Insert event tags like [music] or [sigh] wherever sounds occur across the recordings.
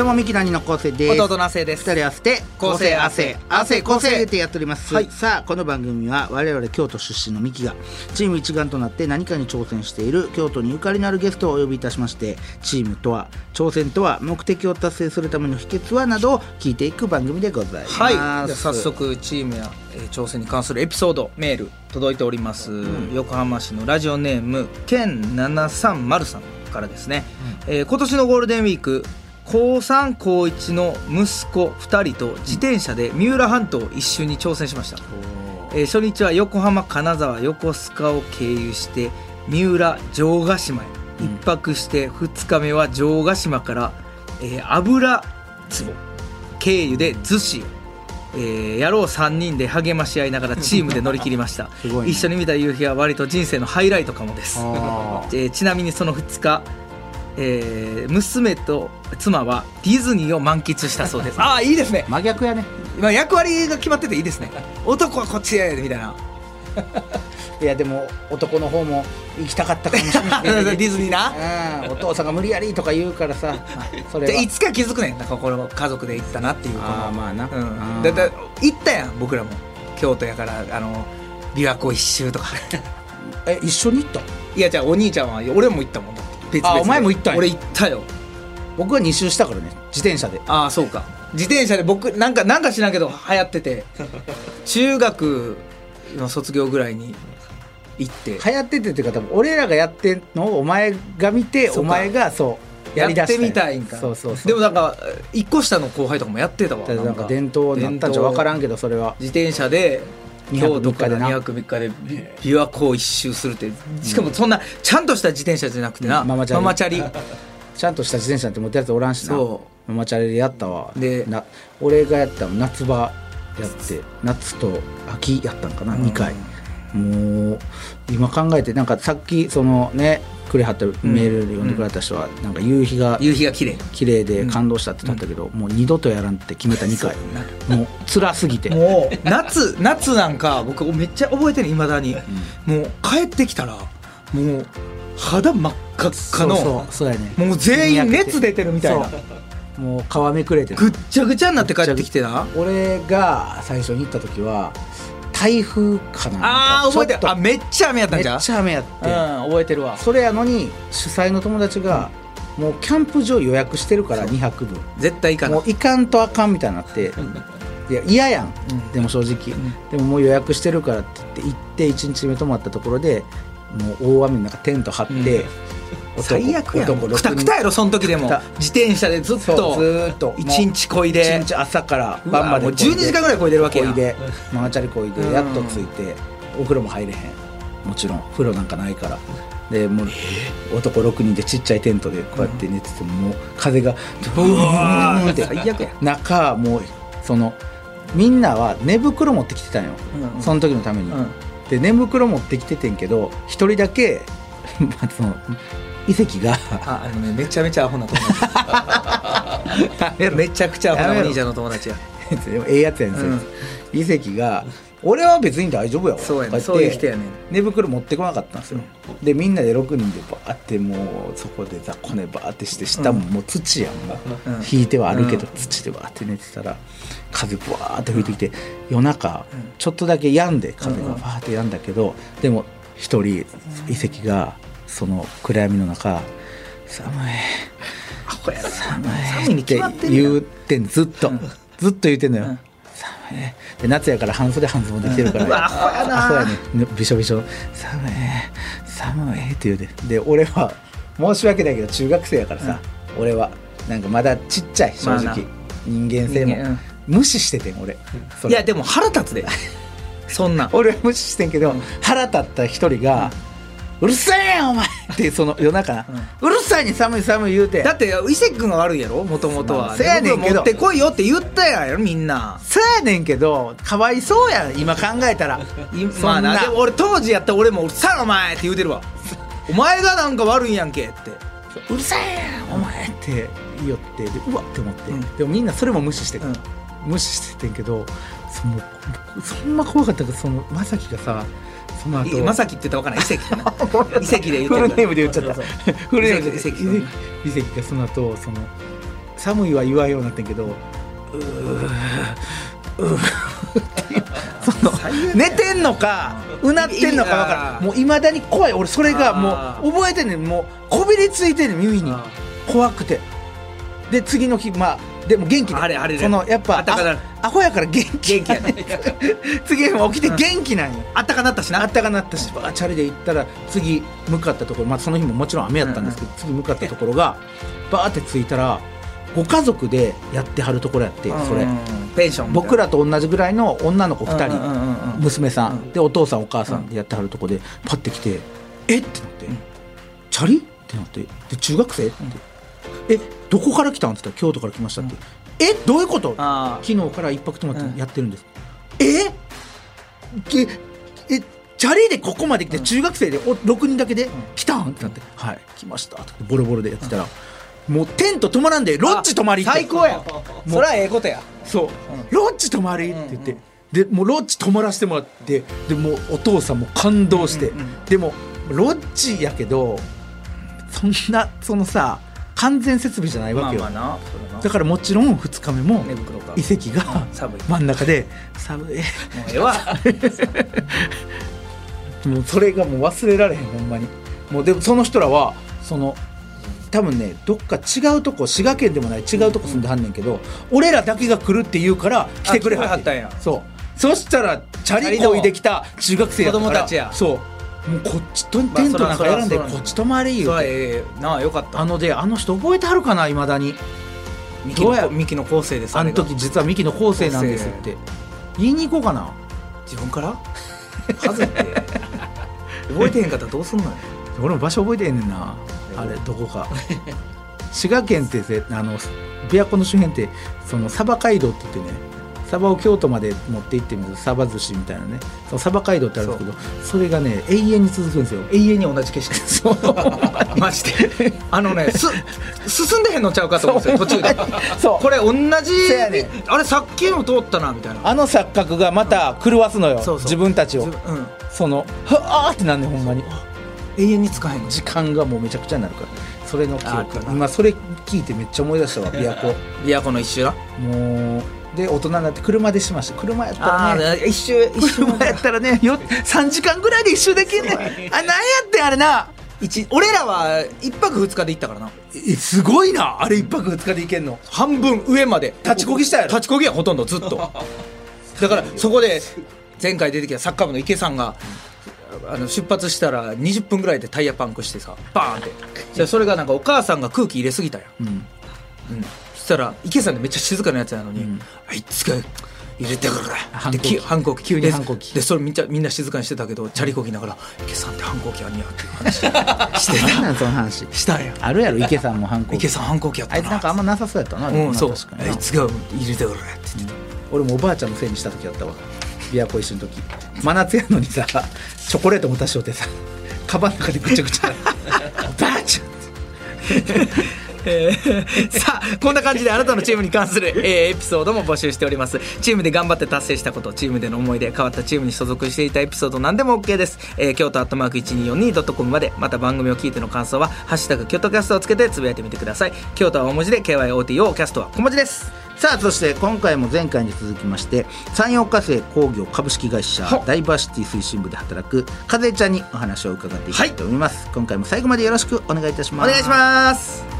どうもミキの兄の昴生です。弟の亜生です。二人合わせて昴生亜生。亜生昴生でやっております、はい。さあこの番組は我々京都出身のミキがチーム一丸となって何かに挑戦している京都にゆかりのあるゲストをお呼びいたしましてチームとは挑戦とは目的を達成するための秘訣はなどを聞いていく番組でございます。はい。じゃあ早速チームや、えー挑戦に関するエピソードメール届いております、横浜市のラジオネームケン730さんからですね、えー今年のゴールデンウィーク高3高1の息子2人と自転車で三浦半島を一周に挑戦しました、えー初日は横浜金沢横須賀を経由して三浦城ヶ島へ。一泊して2日目は城ヶ島から、えー油壺経由で逗子へ、えー、野郎3人で励まし合いながらチームで乗り切りました。[laughs] ね。一緒に見た夕日は割と人生のハイライトかもです、あ [laughs] えーちなみにその2日、えー娘と妻はディズニーを満喫したそうです。[laughs] ああいいですね。真逆やね。今役割が決まってていいですね。男はこっちへみたいな。[laughs] いやでも男の方も行きたかったかもしれない [laughs] ディズニーな。うん。お父さんが無理やりとか言うからさ。それは。いでつか気づくねんなんかこの家族で行ったなっていうあーまあな。うん、うんだだ行ったやん僕らも。京都やからあの琵琶湖一周とか。え一緒に行った？いやじゃあお兄ちゃんは俺も行ったもん別々で。あお前も行ったんや。俺行ったよ。僕は2周したからね自転車で。ああそうか。自転車で僕なんかなんか知らんけど流行ってて。[laughs] 中学の卒業ぐらいに行って。流行っててっていうか多分俺らがやってんのをお前が見てお前がそうややってりだしたんや。みたいんか。そうそうそう。でもなんか一個下の後輩とかもやってたわ。なんか伝統になったんじゃ分からんけどそれは。自転車で京都から三日でな。2泊3日で琵琶湖を一周するって。しかもそんなちゃんとした自転車じゃなくてな、うんママチャリ。[laughs] ちゃんとした自転車なんて持ってるやつおらんしな。そママチャリでやったわ。でな俺がやったの夏場やって。夏と秋やったんかな、うん。2回。もう今考えてなんかさっきそのねくれはったメールで読んでくれた人は、なんか夕日が夕日が綺麗。綺麗で感動したって言ったけど、もう二度とやらんって決めた2回。もう辛すぎて。もう夏夏なんか僕めっちゃ覚えてるいまだに、もう帰ってきたらもう肌真っ赤っかのそうそうやね。もう全員熱出てるみたいな。もう皮めくれてなぐっちゃぐちゃになって帰ってきてな。俺が最初に行った時は台風かな。あー覚えてる。あめっちゃ雨やったんじゃ？んめっちゃ雨やって、うん覚えてるわ。それやのに主催の友達が、もうキャンプ場予約してるから2泊分絶対いかなもう行かんとあかんみたいになって、いや嫌やん、うん。でも正直、でももう予約してるからって言って行って1日目泊まったところでもう大雨の中テント張って、男最悪やん。男くたくたやろその時でも。自転車でずっと。ずーっと。一日こいで。一日朝から晩までもう12時間ぐらいこいでるわけやこいで。ママチャリこいでうん。やっと着いてお風呂も入れへん。もちろん風呂なんかないから。でもう男6人でちっちゃいテントでこうやって寝ててももう風がブーンって。最悪や中もうそのみんなは寝袋持ってきてたんよ、うんうん。その時のために、うん。で寝袋持ってきててんけど一人だけ [laughs] まあその遺跡が。ああのねめちゃめちゃアホな友達。[laughs] めちゃくちゃアホなお兄ちゃんの友達や。でも [laughs] ええやつやんすよ、遺跡が俺は別に大丈夫やわ。そうやね。こそういう人やね寝袋持ってこなかったんですよ、でみんなで6人でバーってもうそこで雑魚寝バーってして下ももう土やんもう、うん。引いてはあるけどうん。土でバーって寝てたら風ブワーって吹いてきて夜中ちょっとだけ止んで風がバーって止んだけどでも一人遺跡がその暗闇の中寒い。寒寒いって言ってんずっと、うん。ずっと言ってんのよ、うん。寒い。で夏やから半袖半ズボンできてるから、うわアホやな。アホやね。ねびしょびしょ。寒い。寒い。って言うて。で俺は申し訳ないけど中学生やからさ、俺はなんかまだちっちゃい正直、まあな。人間性も、無視しててん俺。いやでも腹立つで。[laughs] そんな。ん俺は無視してんけど、腹立った一人が、うるせえよお前。ってその夜中な、うるさいに寒い寒い言うて。だって伊勢君が悪いやろ？もともとはせやねんけど。持ってこいよって言ったやろみんな。そうやねんけどかわいそうやん今考えたら。まあなでも俺当時やったら俺も「うるさいお前」って言うてるわ。お前がなんか悪いんやんけって。うるせえよお前って言いよってでうわって思って、うん。でもみんなそれも無視してた、うん。無視しててんけどそのそんな怖かったけどそのまさきがさその後。まさきって言ったら分からない？[laughs] 遺跡遺跡で言ってるフルネームで言っちゃった。フルネームで遺跡遺跡遺跡がその後その寒いは言わんようになってんけどうその寝てんのかうなってんのか分からん。もういまだに怖い。俺それがもあう覚えてんねん。もうこびりついてんねん耳に。あ。怖くて。で次の日まあでも元気であれあれそのやっぱあったかなる。あアホやから元気。元気やね。次の日起きて元気なんよ。あったかなったしな。あったかなったし。バーチャリで行ったら次向かったところ、まあ、その日ももちろん雨やったんですけど、次向かったところがバーって着いたらご家族でやってはるところやってそれうんペンション僕らと同じぐらいの女の子2人、うんうんうんうん娘さん、うん。でお父さんお母さん。でやってはるとこでパッて来て「え？っ?」てなって「チャリ?」ってなって「で中学生?」って「えどこから来たん?」って言ったら「京都から来ました」って「えどういうこと?」あ昨日から一泊泊まうん。ってやってるんです、え？けえチャリでここまで来て中学生でお6人だけで来たんってなって「はい。来ました」ってボロボロでやってたら、もうテント泊まらんでロッジ泊まりって。最高や。それはええことや。そう、ロッジ泊まりって言って、でもうロッジ泊まらせてもらってでもうお父さんも感動して、うんうん。でもロッジやけどそんなそのさ完全設備じゃないわけよ、まあだからもちろん2日目も遺跡が真ん中で [laughs] 寒い。もうええわ。[laughs] もうそれがもう忘れられへんほんまに。もうでもその人らはその多分ねどっか違うとこ滋賀県でもない違うとこ住んではんねんけど、俺らだけが来るって言うから来てくれはってあ来てくれはったんや。そう。そしたらチャリこいできた中学生やったから。子供たちや。そうもうこっちとテントなんか選んでこっち泊まり言そうれてええなあよかった。あのであの人覚えてはるかないまだに。ミキどうや？のミキの構成ですあの時実はミキの後世なんですって。言いに行こうかな。自分から？はずって？覚えてへんかったらどうすんのよ？俺も場所覚えてへんねんな。あれどこか。滋賀県ってせあの琵琶湖の周辺ってその鯖街道って言ってね鯖を京都まで持って行ってみる鯖寿司みたいなね。その鯖街道ってあるんですけどそれがね永遠に続くんですよ。永遠に同じ景色そう [laughs] マジで。あのねす進んでへんのちゃうかと思うんですよ途中で。そう。これ同じねん。あれさっきの通ったなみたいな。あの錯覚がまた狂わすのよ、そうそう。自分たちを。うん。そのはあーってなんねんほんまに。永遠に使えんの時間がもうめちゃくちゃになるから。それの記憶。今それ聞いてめっちゃ思い出したわ琵琶湖。[laughs] 琵琶湖の一周な。もうで大人になって車でしました。車やったらね。一周一周車やったらねよ3時間ぐらいで一周できんねん。あなんやってんあれな。一俺らは一泊二日で行ったからな。えすごいな。あれ一泊二日で行けんの。半分上まで。立ちこぎしたやろ。立ちこぎやほとんどずっと。だからそこで前回出てきたサッカー部の池さんがあの出発したら20分ぐらいでタイヤパンクしてさバーンって。じゃあそれがなんかお母さんが空気入れすぎたよ、うん。うん、そしたら池さんってめっちゃ静かなやつなのに、うん。あいつが入れてくる反抗期。反抗期急に。で反抗期。でそれみんなみんな静かにしてたけどチャリこぎながら「池さんって反抗期あんねや」っていう話。[laughs] して何たなんその話？したんや。あるやろ池さんも反抗池さん反抗期やったな。あいつなんかあんまなさそうやったな。うんそう。あいつが入れてくるって言ってた。俺もおばあちゃんのせいにした時あったわ。琵琶湖一緒の時。真夏やのにさチョコレートも足しよってさカバンの中でぐちゃぐちゃ。おばあちゃんえー [laughs] さあこんな感じであなたのチームに関する、えーエピソードも募集しております。チームで頑張って達成したことチームでの思い出変わったチームに所属していたエピソード何でも OK です、えー、京都アットマーク 1242.com までまた番組を聞いての感想は「ハッシュタグ京都キャスト」をつけてつぶやいてみてください。京都は大文字で KYOTO キャストは小文字です。さあそして今回も前回に続きまして三洋化成工業株式会社はダイバーシティ推進部で働くかずえちゃんにお話を伺っていきたいと思います、今回も最後までよろしくお願いいたします。お願いします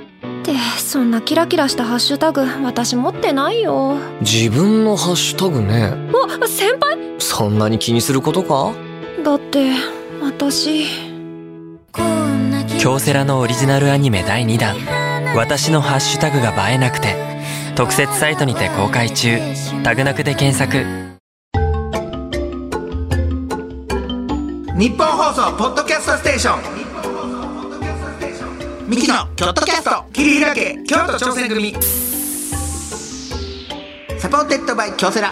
ってそんなキラキラしたハッシュタグ私持ってないよ。自分のハッシュタグね。お先輩？そんなに気にすることか？だって私。京セラのオリジナルアニメ第2弾「私のハッシュタグが映えなくて」特設サイトにて公開中。タグなくで検索。ニッポン放送ポッドキャストステーションミキのキョットキャスト。切り開け京都挑戦組。 supported by 京セラ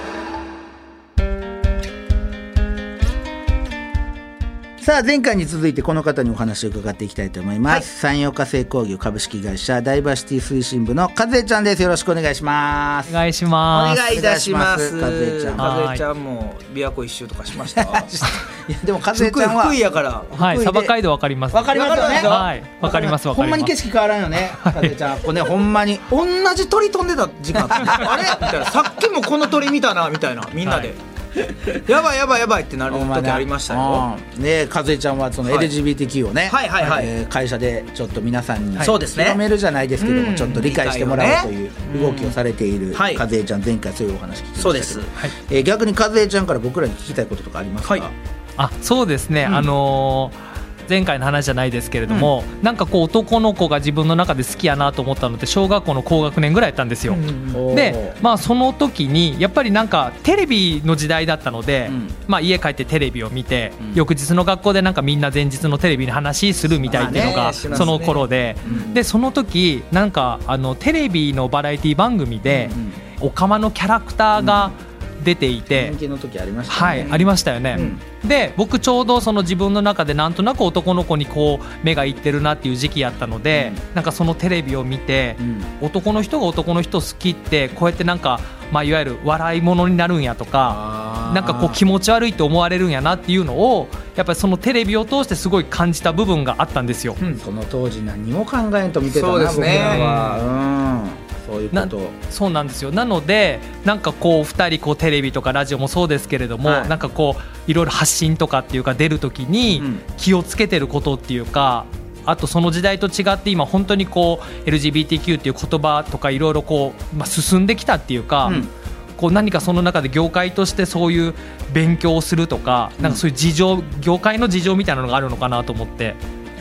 さあ前回に続いてこの方にお話を伺っていきたいと思います、山陽化成工業株式会社ダイバーシティ推進部の和江ちゃんです。よろしくお願いします。お願いしおます。願いいたします。お願いいたします。和江ちゃんも琵琶湖一周とかしました？い。やでも和江ちゃんは福井やから。はい、福井でサバ街道わかります。わかりますよね。わかるはい、わかりますわかります。ほんまに景色変わらんよね和江ちゃん。ここねほんまに。同じ鳥飛んでた時間。あれ？みたいな。さっきもこの鳥見たなみたいな。みんなで、[laughs] やばいやばいやばいってなる時ありましたよ。うん。ね和江ちゃんはそのはい。LGBTQ をね、はいはいはい。えー会社でちょっと皆さんにそうですね。広めるじゃないですけども、うん。ちょっと理解してもらおうという動きをされているはい。和江ちゃん前回そういうお話聞きました。そうです。はい。えー逆に和江ちゃんから僕らに聞きたいこととかありますか、はい。あ、そうですね。うん。あのー前回の話じゃないですけれども、なんかこう男の子が自分の中で好きやなと思ったのって小学校の高学年ぐらいやったんですよ。おーでまあその時にやっぱりなんかテレビの時代だったので、うん。まあ家帰ってテレビを見て、うん。翌日の学校でなんかみんな前日のテレビの話するみたいっていうのがその頃で、うん。でその時なんかあのテレビのバラエティ番組で、オカマのキャラクターが出ていて、人気の時ありましたね。はい、ありましたよね、で僕ちょうどその自分の中でなんとなく男の子にこう目がいってるなっていう時期やったので、なんかそのテレビを見て、うん。男の人が男の人好きってこうやってなんか、まあ、いわゆる笑い物になるんやとかなんかこう気持ち悪いって思われるんやなっていうのをやっぱりそのテレビを通してすごい感じた部分があったんですよ。その当時何も考えんと見てたなそうですね。僕らは、うん、そういうこと。をそうなんですよ。なのでなんかこう2人こうテレビとかラジオもそうですけれども、はい。なんかこういろいろ発信とかっていうか出る時にうん。気をつけてることっていうか、あとその時代と違って今本当にこう LGBTQ っていう言葉とかいろいろこう、まあ、進んできたっていうか、うん。こう何かその中で業界としてそういう勉強をするとか、なんかそういう事情業界の事情みたいなのがあるのかなと思って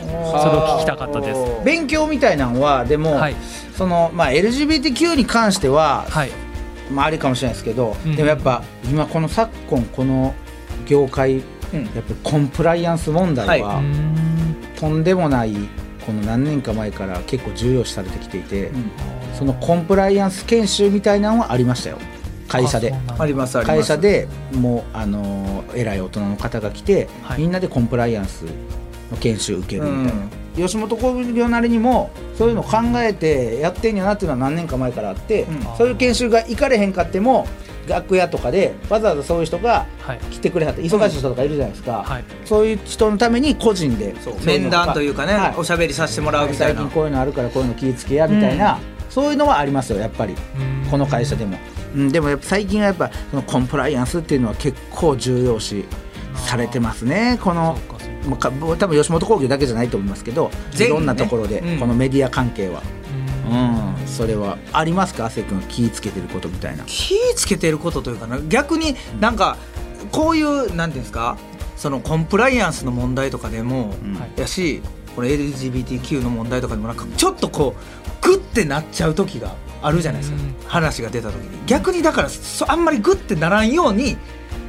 それを聞きたかったです。勉強みたいなのはでも、はい。そのまあ LGBTQ に関しては、はい。まあありかもしれないですけど、うんでもやっぱ今この昨今この業界、うん。やっぱりコンプライアンス問題は、うーん。とんでもないこの何年か前から結構重要視されてきていて、そのコンプライアンス研修みたいなのはありましたよ。会社で。会社でもうあのー偉い大人の方が来て、はい。みんなでコンプライアンスの研修受けるみたいな、吉本興業なりにもそういうの考えてやってんやなっていうのは何年か前からあって、うん。そういう研修が行かれへんかっても楽屋とかでわざわざそういう人がはい。来てくれはって忙しい人とかいるじゃないですか、はい。そういう人のために個人でそういう面談というかね、はい。おしゃべりさせてもらうみたいな。最近こういうのあるからこういうの気ぃつけやみたいな、そういうのはありますよやっぱり。この会社でも、うん、でもやっぱ最近はやっぱそのコンプライアンスっていうのは結構重要視されてますねこの多分吉本興業だけじゃないと思いますけど、ね。ろんなところで、うん。このメディア関係は、うん。うん、それはありますか？亜生君気ぃつけてることみたいな。気ぃつけてることというかな。逆になんかこういうなんていうんですか？そのコンプライアンスの問題とかでも、やしこれ LGBTQ の問題とかでもなんかちょっとこうグッてなっちゃう時があるじゃないですか、うん。話が出た時に。逆にだからそあんまりグッてならんように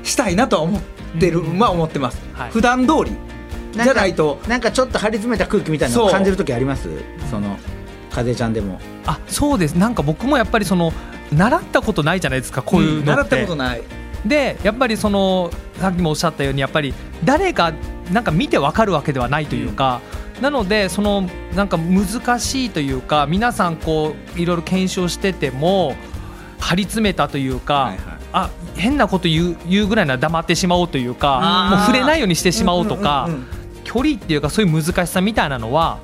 したいなとは思ってる、うん。まあ思ってます、はい。普段通りじゃないと。なんかちょっと張り詰めた空気みたいなの感じる時あります？その風ちゃんでも。あそうです。なんか僕もやっぱりその習ったことないじゃないですかこういうのって、習ったことない。でやっぱりそのさっきもおっしゃったようにやっぱり誰がなんか見てわかるわけではないというか、なのでそのなんか難しいというか皆さんこういろいろ検証してても張り詰めたというか、はいはい。あ変なこと言う言うぐらいなら黙ってしまおうというかもう触れないようにしてしまおうとか、うんうんうん距離っていうかそういう難しさみたいなのは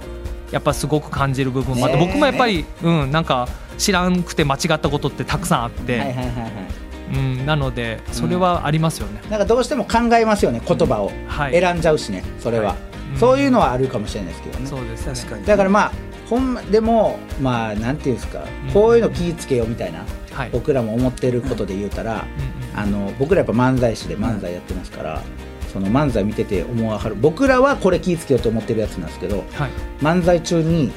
やっぱすごく感じる部分もあって、僕もやっぱり、うん、なんか知らんくて間違ったことってたくさんあって、はいはいはいはい。うん、なのでそれはありますよね、なんかどうしても考えますよね言葉を、はい。選んじゃうしねそれは、うん。そういうのはあるかもしれないですけどね。そうですね。確かにだからまあほんまでもまあなんていうんですか、うん。こういうの気ぃつけようみたいな、はい。僕らも思ってることで言うたら、うんうん。あの僕らやっぱ漫才師で漫才やってますから、その漫才見てて思わはる。僕らはこれ気ぃつけようと思ってるやつなんですけどはい。漫才中に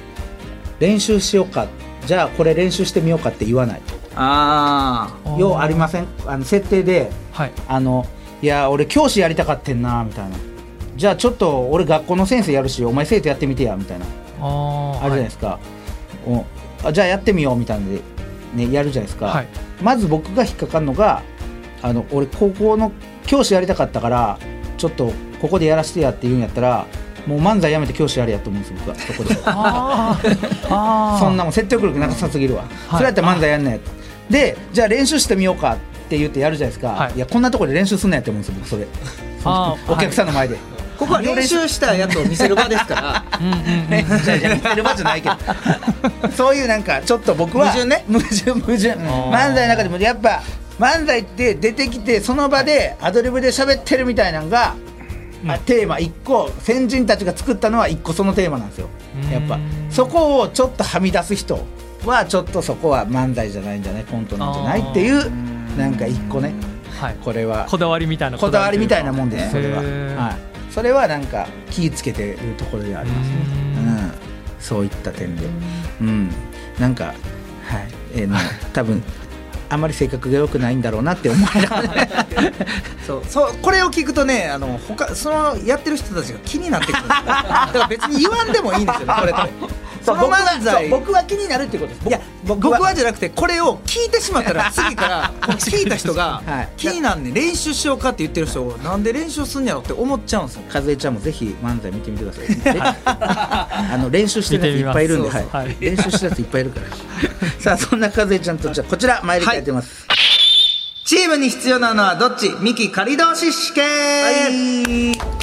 練習しようかじゃあこれ練習してみようかって言わないあようありません？あの設定ではい。あのいや俺教師やりたかってんなみたいな。じゃあちょっと俺学校の先生やるしお前生徒やってみてやみたいな。ああるじゃないですか、おあじゃあやってみようみたいなので、ね、やるじゃないですか、はい。まず僕が引っかかるのがあの俺高校の教師やりたかったからちょっとここでやらせてやって言うんやったらもう漫才やめて教師やれやと思うんですよ僕は。そこで [laughs] [laughs] そんなもん説得力なさすぎるわ、それやったら漫才やんねでじゃあ練習してみようかって言ってやるじゃないですか、はい。い、やこんなところで練習すんなやって思うんですよ僕それ。[laughs] お客さんの前で、ここは練習したやつを見せる場ですから。ね、じゃあじゃあ見てる場じゃないけど。そういうなんかちょっと僕は矛盾ね。矛盾矛盾。漫才の中でもやっぱ漫才って出てきてその場でアドリブで喋ってるみたいなのが、あテーマ1個先人たちが作ったのは1個そのテーマなんですよ。やっぱうんそこをちょっとはみ出す人はちょっとそこは漫才じゃないんじゃない？コントなんじゃない？っていうなんか1個ね。はい。これは。こだわりみたいなこだわりみたいなもんですそれは、はい、それはなんか気ぃつけてるところではありますね。ううん。ん、そういった点で。うん。なんかはい。えーの [laughs] 多分あまり性格が良くないんだろうなって思いながらそう。そうこれを聞くとねあの他そのやってる人たちが気になってくる。[laughs] だから別に言わんでもいいんですよねこれって [laughs] その僕は僕は気になるってことです。いや僕はじゃなくてこれを聞いてしまったら次から [laughs] 聞いた人が [laughs] はい。気になんねん練習しようかって言ってる人なんで練習すんやろって思っちゃうんですよ。和江ちゃんもぜひ漫才見てみてください。[laughs] あの練習してるやついっぱいいるんで、はい。はい。練習してるやついっぱいいるから。さあそんな和江ちゃんとじゃあこちら参りたいと思い。ます、チームに必要なのはどっち？ミキ仮同士試験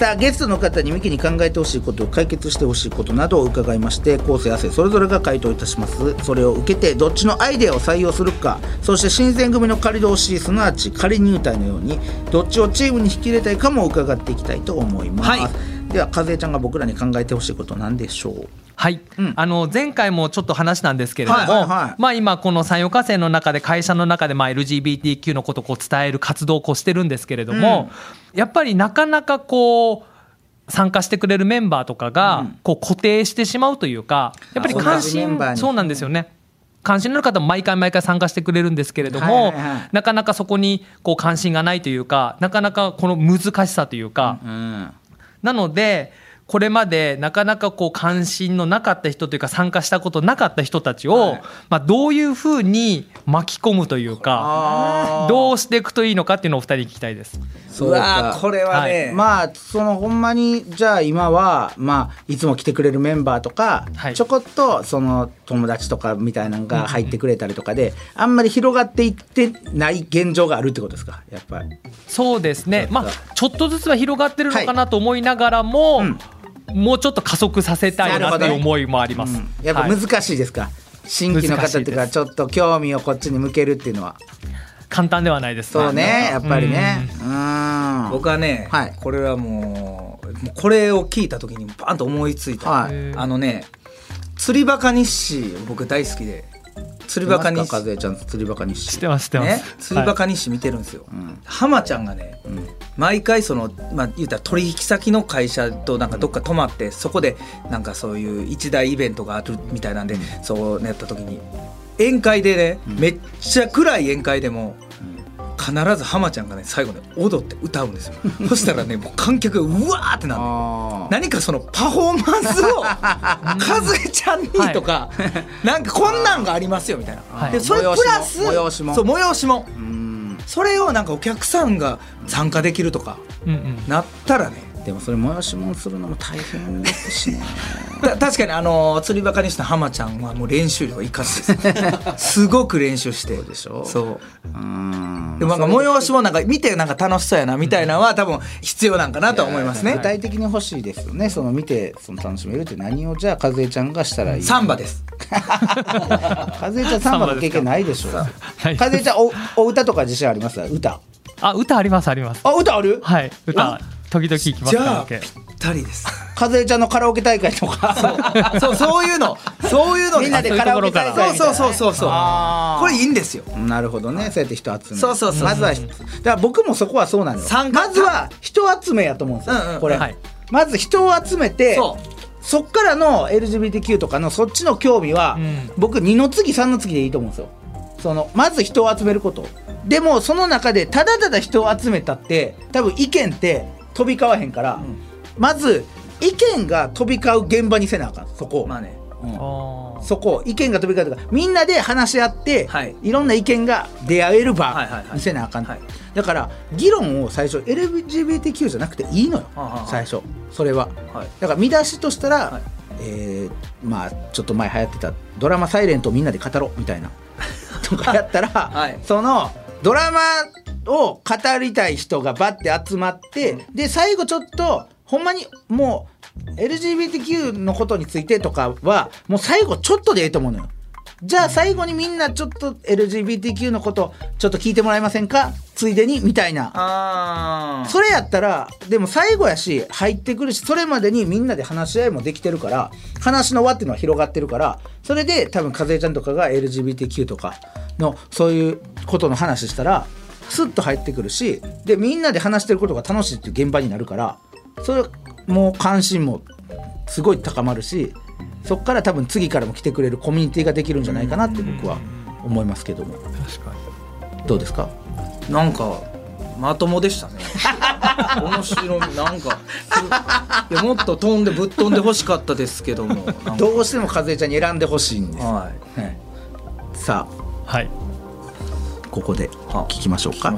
さあゲストの方にミキに考えてほしいこと解決してほしいことなどを伺いまして構成汗それぞれが回答いたします。それを受けてどっちのアイデアを採用するかそして新選組の仮同士すなわち仮入隊のようにどっちをチームに引き入れたいかも伺っていきたいと思います、はい。では和江ちゃんが僕らに考えてほしいことなんでしょうはい、うん。あの前回もちょっと話したんですけれども、はいはいはい。まあ今この産業化成の中で会社の中でまあ LGBTQ のことをこう伝える活動をこうしてるんですけれども、やっぱりなかなかこう参加してくれるメンバーとかがこう固定してしまうというかやっぱり関心そうなんですよね。関心のある方も毎回毎回参加してくれるんですけれども、はいはいはい。なかなかそこにこう関心がないというかなかなかこの難しさというか、うん。なのでこれまでなかなかこう関心のなかった人というか参加したことなかった人たちを、はい。まあ、どういうふうに巻き込むというかどうしていくといいのかっていうのをお二人に聞きたいです。うわーこれはね、まあそのほんまにじゃあ今はまあいつも来てくれるメンバーとか、はい。ちょこっとその友達とかみたいなのが入ってくれたりとかで、あんまり広がっていってない現状があるってことですか？やっぱり。そうですね、まあ、ちょっとずつは広がってるのかなと思いながらも、うんもうちょっと加速させたいなっていう思いもあります。うん。やっぱはい。難しいですか、新規の方っていうかちょっと興味をこっちに向けるっていうのは。簡単ではないですそうねやっぱりね。うん。僕はね、はい。これはもうもうこれを聞いた時にバンと思いついた、はい。あのね釣りバカ日誌僕大好きで釣りバカ日誌。和江ちゃん釣りバカにし知ってます知ってます。ね？釣りバはいカ日誌見てるんですよ、ん。浜ちゃんがねうん。毎回そのまあ言うたら取引先の会社となんかどっか泊まってそこでなんかそういう一大イベントがあるみたいなんで、そうやった時に宴会でね、めっちゃ暗い宴会でも、必ず浜ちゃんがね最後ね踊って歌うんですよ。[laughs] そしたらねもう観客がうわーってなる何かそのパフォーマンスを和江ちゃんにとか、なんかこんなんがありますよみたいな、はい。でそれプラス催しも。そう催しも。うん。それをなんかお客さんが参加できるとかうんうん。なったらねでもそれ催し物するのも大変ですしね。[laughs] た確かにあの釣りバカにした浜ちゃんはもう練習量がいかつです。[laughs] すごく練習して。そうでしょ？そう。うん。でもなんか催しもなんか見てなんか楽しそうやなみたいなのは多分必要なんかなと思いますね。具体的に欲しいですよね。その見てその楽しめるって何をじゃあ和江ちゃんがしたらいいサンバです。[laughs] 和江ちゃんサンバの経験ないでしょ？はい和江ちゃんおお歌とか自信あります？歌。あ歌ありますあります。あ歌ある？はい歌時々行きますじからねゃあぴったりです。和江ちゃんのカラオケ大会とか。そう。そういうの。そういうのみんなでカラオケ大会。みたいなそうそうそう。そうこれいいんですよ。なるほどね。そうやって人集める。そうそうそう。まずはだから僕もそこはそうなのよ。参加。まずは人集めやと思うんですよ、うんうんこれ、はい。まず人を集めてそっからの LGBTQ とかのそっちの興味は、うん。僕2の次3の次でいいと思うんですよ。そのまず人を集めること。でもその中でただただ人を集めたって多分意見って飛び交わへんから、まず意見が飛び交う現場にせなあかん。そこ。を、まあね。うん。そこ。意見が飛び交うとかみんなで話し合って、はい。い、ろんな意見が出会える場はいはいはい。にせなあかん、はい。だから議論を最初 LGBTQ じゃなくていいのよ。最初。それは。はい。だから見出しとしたら、はい。えーまあちょっと前流行ってたドラマ「サイレントをみんなで語ろう」みたいな。[laughs] とかやったら、はい。そのドラマを語りたい人がバッて集まって、で最後ちょっとほんまにもう LGBTQ のことについてとかはもう最後ちょっとでいいと思うのよ。じゃあ最後にみんなちょっと LGBTQ のことちょっと聞いてもらえませんか？ついでにみたいな。あそれやったらでも最後やし入ってくるしそれまでにみんなで話し合いもできてるから話の輪っていうのは広がってるからそれで多分和江ちゃんとかが LGBTQ とかのそういうことの話したらスッと入ってくるしでみんなで話してることが楽しいっていう現場になるからそれもう関心もすごい高まるしそっから多分次からも来てくれるコミュニティができるんじゃないかなって僕は思いますけども。確かどうですか？なんかまともでしたね。[laughs] 面白いなんかいやもっと飛んでぶっ飛んでほしかったですけども。どうしても和江ちゃんに選んでほしいんです、ははい。さあ。はいここでは聞きましょうか。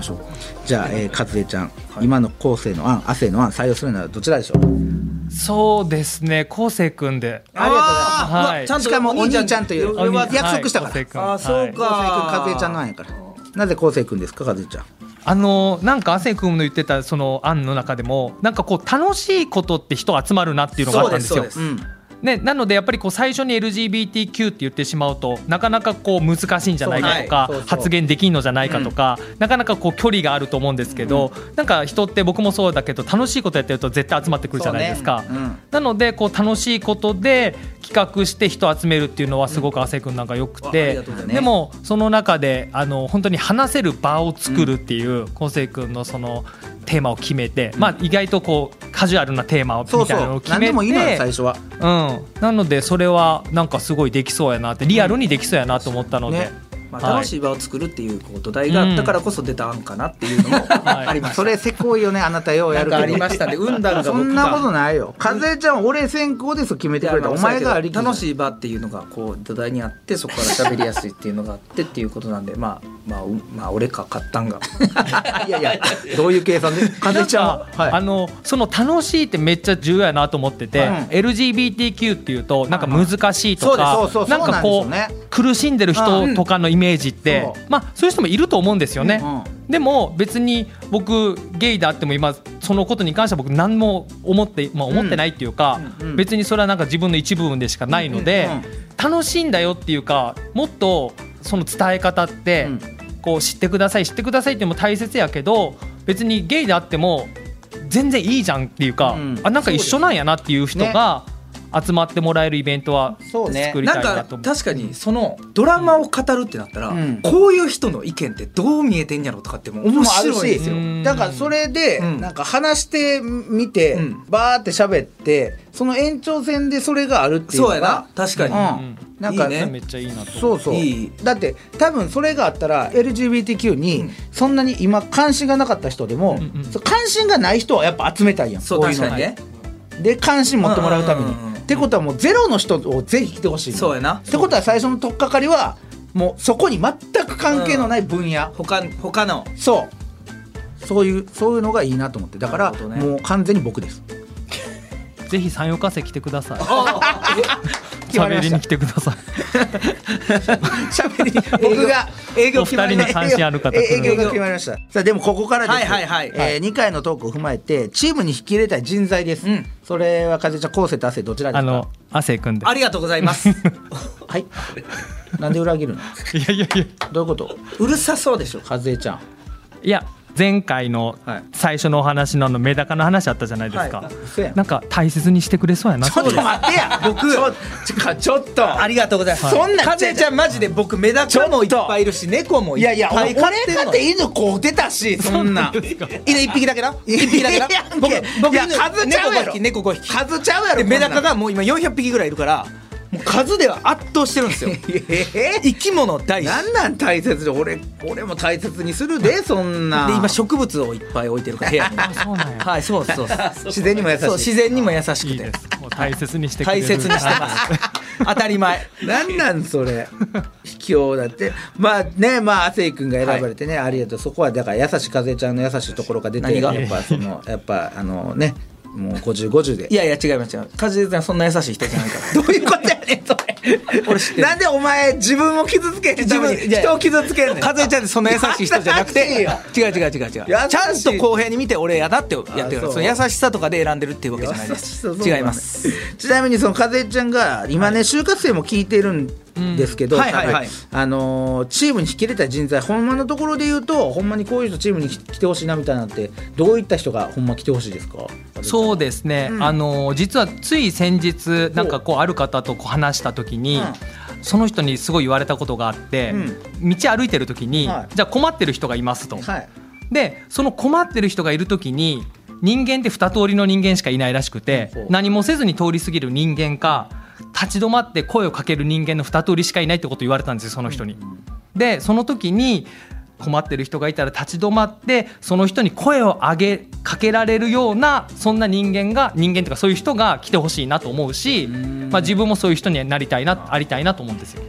じゃあ、えー、和江ちゃん、はい。今の後世の案、亜生の案、採用するならどちらでしょう？そうですね。昴生君で。ありがとうございます。あー。はい。ちゃんとしかもお兄ちゃんという約束したから。はいあそうか。昴生君、和江ちゃんの案やから。なぜ昴生君ですか、和江ちゃん？あのなんか亜生君の言ってたその案の中でもなんかこう楽しいことって人集まるなっていうのがあったんですよ。そうですそうです。うん。ね、なのでやっぱりこう最初に LGBTQ って言ってしまうとなかなかこう難しいんじゃないかとか、発言できんのじゃないかとか、なかなかこう距離があると思うんですけど、なんか人って僕もそうだけど楽しいことやってると絶対集まってくるじゃないですか。なのでこう楽しいことで企画して人集めるっていうのはすごく亜生君なんかよくてでもその中であの本当に話せる場を作るっていう昴生君のそのテーマを決めて、まあ、意外とこうカジュアルなテーマをそうそう。みたいなのを決め何でもいいのよ、て最初は。うん、なのでそれはなんかすごいできそうやなってリアルにできそうやなと思ったので、ねまあ、はい。楽しい場を作るっていうこう土台があったからこそ出た案かなっていうのも [laughs] はい。ありました、それせこいよね、あなたようやるけど。ありましたね。運弾が僕が。そんなことないよ。和江ちゃんは俺先行です決めてくれた。お前がありき楽しい場っていうのがこう土台にあってそこから喋りやすいっていうのがあってっていうことなんでまあまあうまあ俺か買ったんが。[laughs] いやいや、どういう計算で？[laughs] 和江ちゃんは。あのその楽しいってめっちゃ重要やなと思ってて、はい LGBTQ っていうとなんか難しいとか、そうです。そうそうなんかこそうなんですよう苦しんでる人とかのイメージって、そう。まあそういう人もいると思うんですよね。うんでも別に僕ゲイであっても今そのことに関しては僕何も思って、まあ、思ってないっていうか、うんうん。別にそれはなんか自分の一部分でしかないので、うんうん楽しいんだよっていうかもっとその伝え方って、うん。こう知ってください知ってくださいっても大切やけど別にゲイであっても全然いいじゃんっていうか、うん。あなんか一緒なんやなっていう人が集まってもらえるイベントはそうね。作りなんかたいなと思う。確かにそのドラマを語るってなったら、うん。こういう人の意見ってどう見えてんやろとかっても面白いですよ。う。んだからそれでうん。なんか話してみて、うん。バーって喋ってその延長線でそれがあるっていうのがそうやな。確かに、うん。なんかいいね。めっちゃいいなとそうそう。いい。だって多分それがあったら LGBTQ にそんなに今関心がなかった人でも、うんうんそう関心がない人はやっぱ集めたいやん。そう確かにね。で関心持ってもらうために、うんうんうんうんってことはもうゼロの人をぜひ来てほしいの。そうやな。ってことは最初の取っかかりはもうそこに全く関係のない分野、他他の。そう。そういうそういうのがいいなと思って。だから、ね。もう完全に僕です。[laughs] ぜひ三洋化成来てください。喋りに来てください。[laughs] 喋り僕が営業決まりましたお二人に関心ある方え営業が決まりました。さあでもここからです、はいはいはい。はい。え2回のトークを踏まえてチームに引き入れたい人材です、うん。それは風ちゃん昴生と亜生どちらですか？あの亜生君で。ありがとうございます。[laughs] はい。なんで裏切るの？いやいやいや。どういうこと？うるさそうでしょ風ちゃん。いや前回のはい。最初のお話のメダカの話あったじゃないですか、はい。なんか大切にしてくれそうやな。ちょっと待ってや僕。ちょっと。ありがとうございます、そんなかぜちゃんマジで僕メダカもいっぱいいるし猫もいっぱいいやいや俺飼ってんの。だって犬飼うてたしそんな犬一匹だけな？一匹だけな？僕僕いや犬数ちゃうやろ猫5匹猫5匹数ちゃうやろでメダカがもう今400匹ぐらいいるからもう数では圧倒してるんですよ。[laughs] なんえ？生き物大好き。なんなん大切で俺俺も大切にするでそんな。で今植物をいっぱい置いてるから部屋に。[laughs] そうなんや。はいそうそう。そう [laughs] 自然にも優しい。そう自然にも優しくて。大切にしてくれる。大切にしてます。当たり前。なんなんそれ？卑怯だって。まあねまあ亜生君が選ばれてね、ありがとう。そこはだから優しい風ちゃんの優しいところが出て何が？やっぱそのやっぱあのねもう5050で。いやいや違います違います。カズちゃんそんな優しい人じゃないから。どういうことや？ねんそれ。俺知ってる。なんでお前自分を傷つけへんために自分人を傷つけんねん。カズエちゃんってそんな優しい人じゃなくて。違う違う違う違う。ちゃんと公平に見て俺やだってやってるその優しさとかで選んでるっていうわけじゃないです。違います。ちなみにその風ちゃんが今ね就活生も聞いてるんですけど、うんはいはい。はいあのーチームに引き入れた人材ほんまのところで言うとほんまにこういう人チームに来てほしいなみたいなのってどういった人がほんま来てほしいですか？そうですね、うん。あの実はつい先日なんかこうある方と話した時に、その人にすごい言われたことがあって、道歩いてる時に、はい。じゃあ困ってる人がいますと。はい。でその困ってる人がいる時に人間って二通りの人間しかいないらしくて何もせずに通り過ぎる人間か立ち止まって声をかける人間の二通りしかいないってことを言われたんですよその人に。でその時に困ってる人がいたら立ち止まってその人に声を上げかけられるようなそんな人間が人間とかそういう人が来てほしいなと思うし、まあ、自分もそういう人になりたいなありたいなと思うんですよ。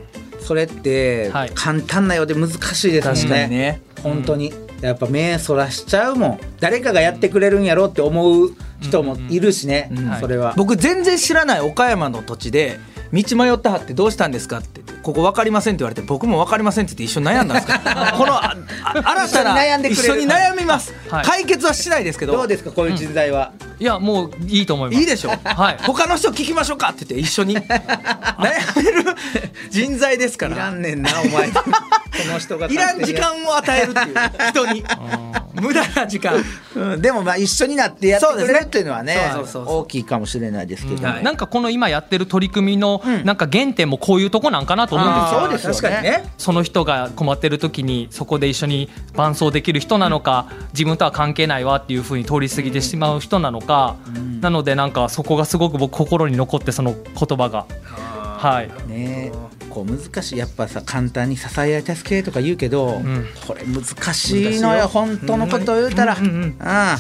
それってはい。簡単なようで難しいですね。確かにね。本当に。やっぱ目そらしちゃうもん。誰かがやってくれるんやろって思う人もいるしね、うん。それは、僕全然知らない岡山の土地で道迷ったはってどうしたんですかってここ分かりませんって言われて僕も分かりませんって言って一緒に悩んだんですからこのああ新たな一緒に悩んでくれる。一緒に悩みます、はい。解決はしないですけど。どうですかこういう人材は、いやもういいと思います。いいでしょ、はい。他の人聞きましょうかって言って一緒に。悩める人材ですかいららんねんなお前。この人が [laughs] いらん時間を与えるっていう人に。無駄な時間。うん、でもまあ一緒になってやってくれるっていうのはねねそうそうそう。大きいかもしれないですけど、はい。なんかこの今やってる取り組みのん。なんか原点もこういうとこなんかなと思うんですよ。そうですよね。確かにね。その人が困ってる時にそこで一緒に伴走できる人なのか自分とは関係ないわっていうふうに通り過ぎてしまう人なのかなのでなんかそこがすごく僕心に残ってその言葉が。はい。ね。こう難しい。やっぱさ簡単に支え合い助けとか言うけど、ん。これ難しいのよ本当のことを言うたら、うん。うんうんあ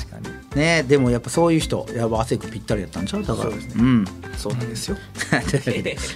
あね。でもやっぱそういう人やっぱ亜生君ぴったりやったんちゃう？だから。うんそうなんですよ。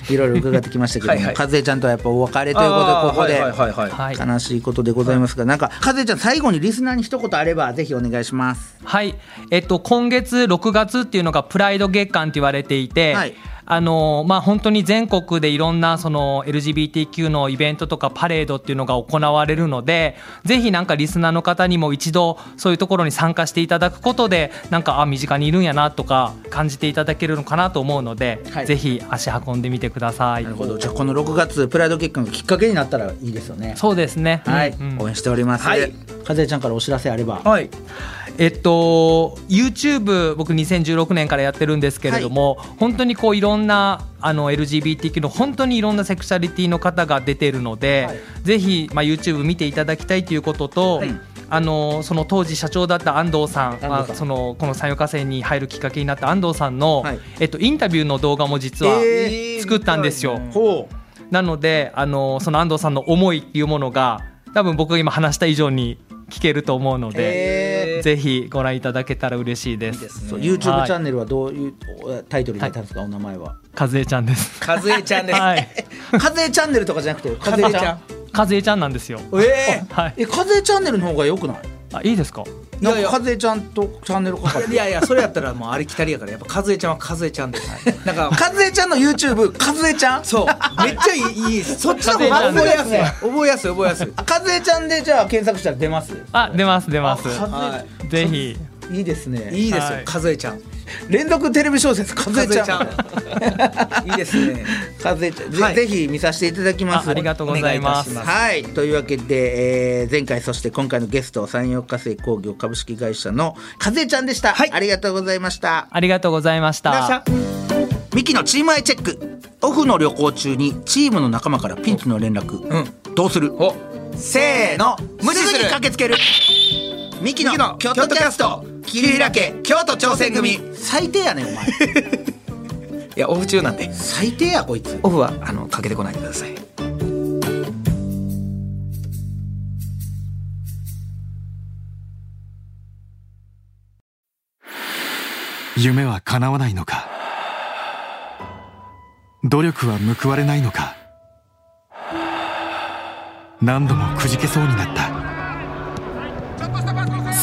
と [laughs] いろいろ伺ってきましたけどもはいはちゃんとはやっぱお別れということでここで、悲しいことでございますが、なんか和江ちゃん最後にリスナーに一言あればぜひお願いします。はい、えっと、今月6月っていうのがプライド月間って言われていて、はいあのまあ、本当に全国でいろんなその LGBTQ のイベントとかパレードっていうのが行われるのでぜひなんかリスナーの方にも一度そういうところに参加していただくことでなんかあ身近にいるんやなとか感じていただけるのかなと思うので、はい。ぜひ足運んでみてください。なるほど。じゃあこの6月プライド月間がきっかけになったらいいですよね。そうですね、はい、うんうん。応援しております。はい。和江ちゃんからお知らせあれば。はいえっと YouTube 僕2016年からやってるんですけれども、本当にこういろんなあの LGBTQ の本当にいろんなセクシャリティの方が出てるので、はい。ぜひ、まあ、YouTube 見ていただきたいということと、はい。あのその当時社長だった安藤さんそのこの産業化成に入るきっかけになった安藤さんの、はい。えっと、インタビューの動画も実はえー作ったんですよ。ほなのであのその安藤さんの思いっていうものが多分僕が今話した以上に聞けると思うので、えぜひご覧いただけたら嬉しいです。そう YouTube チはいャンネルはどういうおタイトルになったんですか、お名前は。和江ちゃんです。和江ちゃんです、はい。和江チャンネルとかじゃなくて、和江ちゃん。和江ちゃんなんですよ。えはい。え、和江チャンネルの方が良くない？あいいですか？いやいや。なんか和江ちゃんとチャンネルかかっていやいやそれやったらもうありきたりやからやっぱ和江ちゃんは和江ちゃんで。なんか和江ちゃんの YouTube 和江ちゃん？そう。めっちゃいいいいそっちの方が覚えやすい覚えやすい覚えやすい。和江ちゃんでじゃあ検索したら出ます？あ出ます出ます。あはぜひ。いいですね。いいですよはい。和江ちゃん [laughs] 連続テレビ小説和江ちゃん [laughs] いいですね。和江ちゃんぜ,、はい。ぜひ見させていただきます。あありがとうございます。いますはい。というわけで、えー前回そして今回のゲスト山陽火星工業株式会社の和江ちゃんでした、はい。ありがとうございました。ありがとうございました。ミキのチームアイチェック。オフの旅行中にチームの仲間からピンチの連絡、うん。どうする？お。せーの。無視すぐに駆けつけるミキの京都キャスト切り開け京都挑戦組。い最低やねんお前。[laughs] やオフ中なんで。最低やこいつ。オフはあのかけてこないでください。夢は叶わないのか。努力は報われないのか。何度もくじけそうになった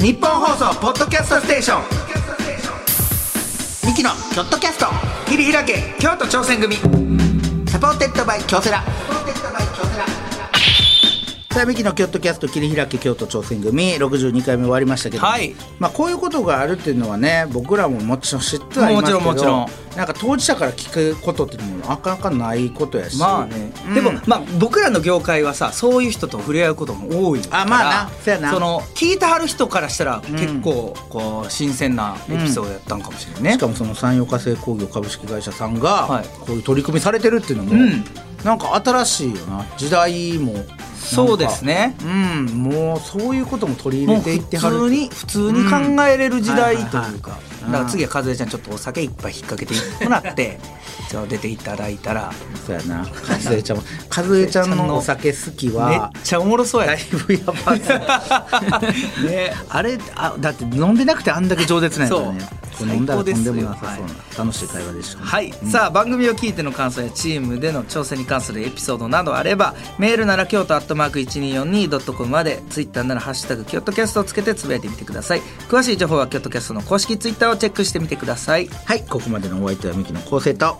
日本放送ポッドキャストステーション。ミキのキョットキャスト。切り開け京都挑戦組。 supported by 京セラ。さあミキの京都キャスト切り開け京都挑戦組62回目終わりましたけど、はい。まあ、こういうことがあるっていうのはね僕らももちろん知ってはいますけどもちろんもなんか当事者から聞くことっていうのもなかなかないことやしまあね、うん。でもまあ僕らの業界はさそういう人と触れ合うことも多いからあまあなそうやな。その聞いてはる人からしたら結構こう新鮮なエピソードやったんかもしれないね、しかもその山陽火星工業株式会社さんがはい。こういう取り組みされてるっていうのも、うん。なんか新しいよな。時代もそうですね。うんもうそういうことも取り入れていってはる通に普通に考えれる時代というか、だから次は和江ちゃんちょっとお酒いっぱい引っ掛けてもらってじゃあ出ていただいたら。そうやな。[laughs] 和江ちゃんも和江ちゃんのお酒好きめっはちゃおもろそうや。だいぶやばい [laughs] ね。あれあだって飲んでなくてあんだけ饒舌なんやからね。飲んだらとんでもなさそうな楽しい会話でしたね。はい、さあ番組を聞いての感想やチームでの挑戦に関するエピソードなどあればメールなら京都アットマーク 1242.com までツイッターなら「ハッシュタグ京都キャスト」をつけてつぶやいてみてください。詳しい情報は京都キャストの公式ツイッターをチェックしてみてください。はい。ここまでのお相手はミキの昴生と